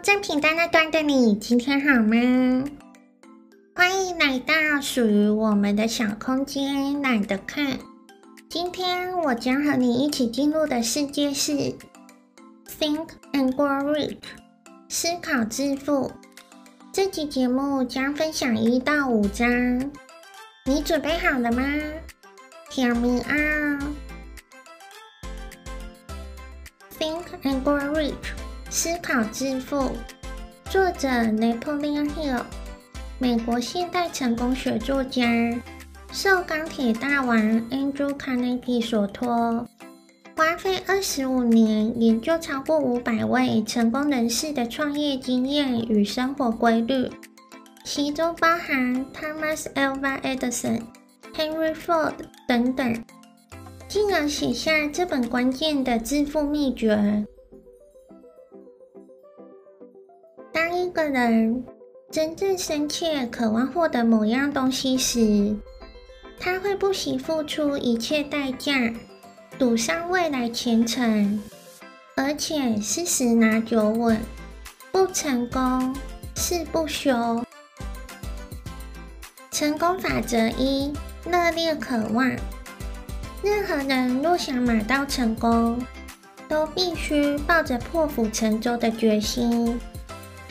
在频道那端的你，今天好吗？欢迎来到属于我们的小空间，懒得看。今天我将和你一起进入的世界是 Think and Grow Rich，思考致富。这期节目将分享一到五章，你准备好了吗？Hear me out。Think and Grow Rich。思考致富，作者 Napoleon Hill，美国现代成功学作家，受钢铁大王 Andrew Carnegie 所托，花费二十五年研究超过五百位成功人士的创业经验与生活规律，其中包含 Thomas Alva Edison、Henry Ford 等等，进而写下这本关键的致富秘诀。个人真正深切渴望获得某样东西时，他会不惜付出一切代价，赌上未来前程，而且是十拿九稳，不成功誓不休。成功法则一：热烈渴望。任何人若想马到成功，都必须抱着破釜沉舟的决心。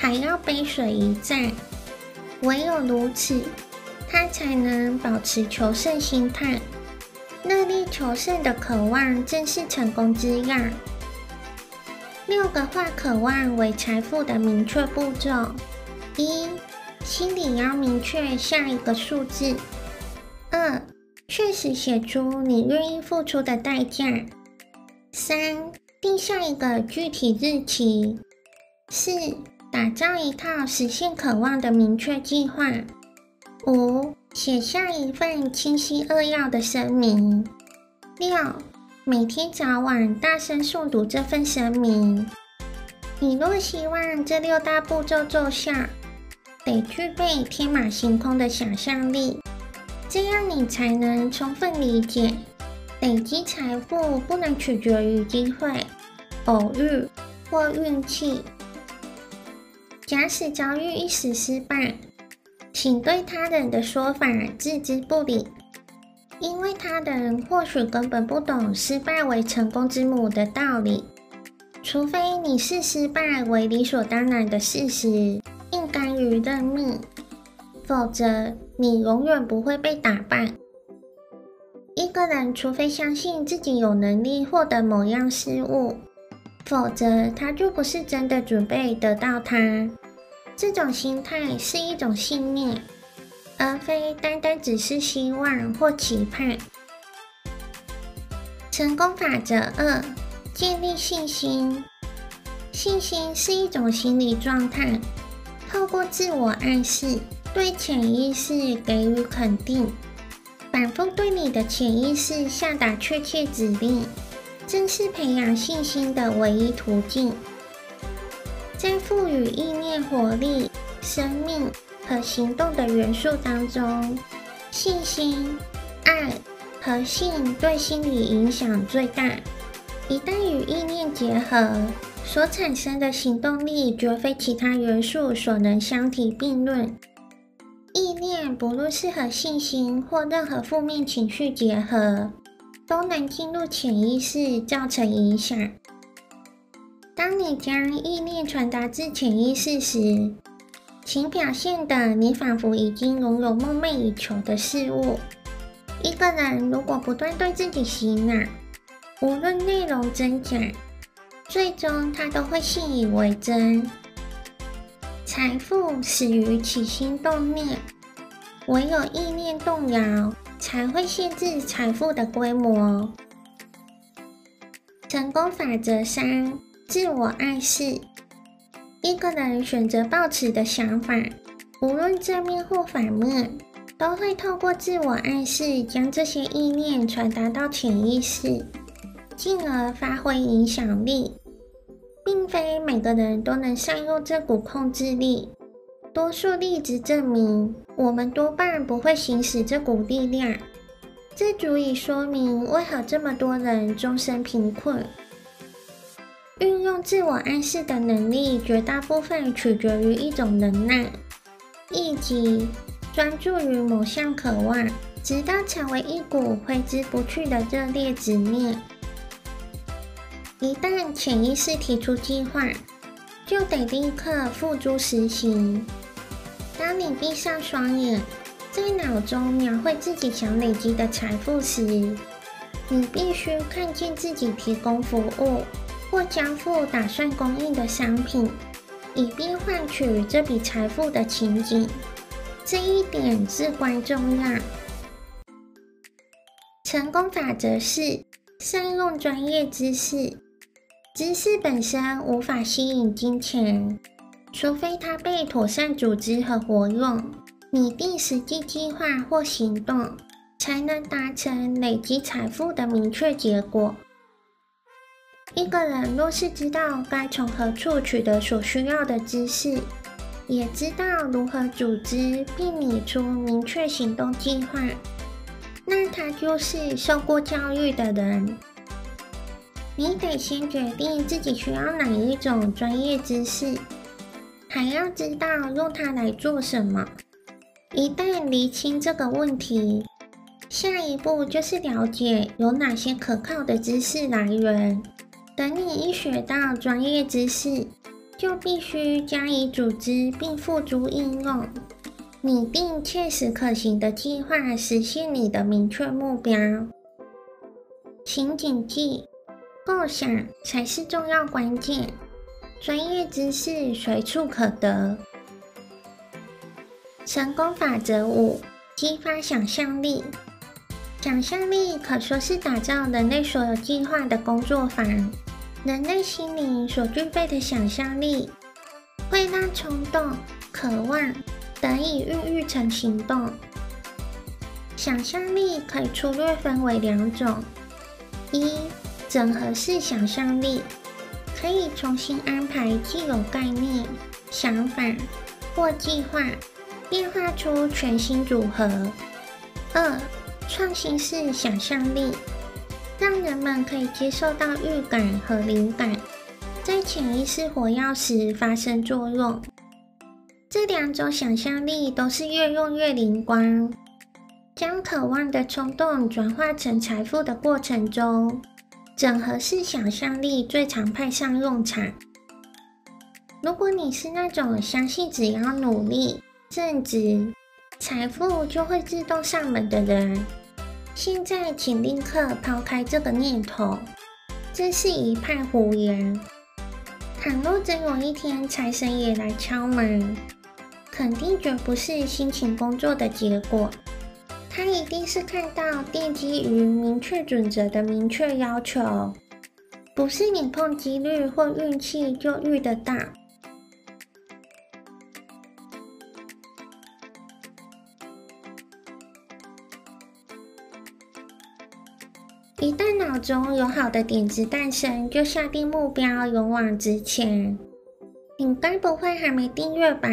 还要背水一战，唯有如此，他才能保持求胜心态。热力求胜的渴望正是成功之样。六个化渴望为财富的明确步骤：一、心里要明确下一个数字；二、确实写出你愿意付出的代价；三、定下一个具体日期；四、打造一套实现渴望的明确计划。五、写下一份清晰扼要的声明。六、每天早晚大声诵读这份声明。你若希望这六大步骤奏效，得具备天马行空的想象力，这样你才能充分理解，累积财富不能取决于机会、偶遇或运气。假使遭遇一时失败，请对他人的说法置之不理，因为他人或许根本不懂失败为成功之母的道理。除非你视失败为理所当然的事实，并甘于认命，否则你永远不会被打败。一个人除非相信自己有能力获得某样事物，否则他就不是真的准备得到它。这种心态是一种信念，而非单单只是希望或期盼。成功法则二：建立信心。信心是一种心理状态，透过自我暗示，对潜意识给予肯定，反复对你的潜意识下达确切指令，正是培养信心的唯一途径。在赋予意念活力、生命和行动的元素当中，信心、爱和性对心理影响最大。一旦与意念结合，所产生的行动力绝非其他元素所能相提并论。意念不论是和信心或任何负面情绪结合，都能进入潜意识，造成影响。当你将意念传达至潜意识时，请表现得你仿佛已经拥有梦寐以求的事物。一个人如果不断对自己洗脑，无论内容真假，最终他都会信以为真。财富始于起心动念，唯有意念动摇，才会限制财富的规模。成功法则三。自我暗示，一个人选择抱持的想法，无论正面或反面，都会透过自我暗示将这些意念传达到潜意识，进而发挥影响力。并非每个人都能善用这股控制力，多数例子证明，我们多半不会行使这股力量。这足以说明为何这么多人终身贫困。运用自我暗示的能力，绝大部分取决于一种能耐，以及专注于某项渴望，直到成为一股挥之不去的热烈执念。一旦潜意识提出计划，就得立刻付诸实行。当你闭上双眼，在脑中描绘自己想累积的财富时，你必须看见自己提供服务或交付打算供应的商品，以便换取这笔财富的情景。这一点至关重要。成功法则是善用专业知识。知识本身无法吸引金钱，除非它被妥善组织和活用。拟定实际计划或行动，才能达成累积财富的明确结果。一个人若是知道该从何处取得所需要的知识，也知道如何组织并拟出明确行动计划，那他就是受过教育的人。你得先决定自己需要哪一种专业知识，还要知道用它来做什么。一旦厘清这个问题，下一步就是了解有哪些可靠的知识来源。等你一学到专业知识，就必须加以组织并付诸应用，拟定切实可行的计划，实现你的明确目标。请谨记。构想才是重要关键，专业知识随处可得。成功法则五：激发想象力。想象力可说是打造人类所有计划的工作坊。人类心灵所具备的想象力，会让冲动、渴望得以孕育成行动。想象力可以粗略分为两种：一。整合式想象力可以重新安排既有概念、想法或计划，变化出全新组合。二、创新式想象力人们可以接受到预感和灵感，在潜意识活跃时发生作用。这两种想象力都是越用越灵光，将渴望的冲动转化成财富的过程中。整合式想象力最常派上用场。如果你是那种相信只要努力、正直，财富就会自动上门的人，现在请立刻抛开这个念头，这是一派胡言。倘若真有一天财神爷来敲门，肯定绝不是辛勤工作的结果。他一定是看到奠基于明确准则的明确要求，不是你碰几率或运气就遇得到。中有好的点子诞生，就下定目标，勇往直前。你该不会还没订阅吧？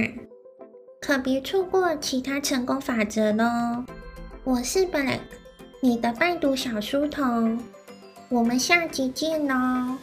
可别错过其他成功法则喽！我是 Black，你的拜读小书童，我们下集见喽。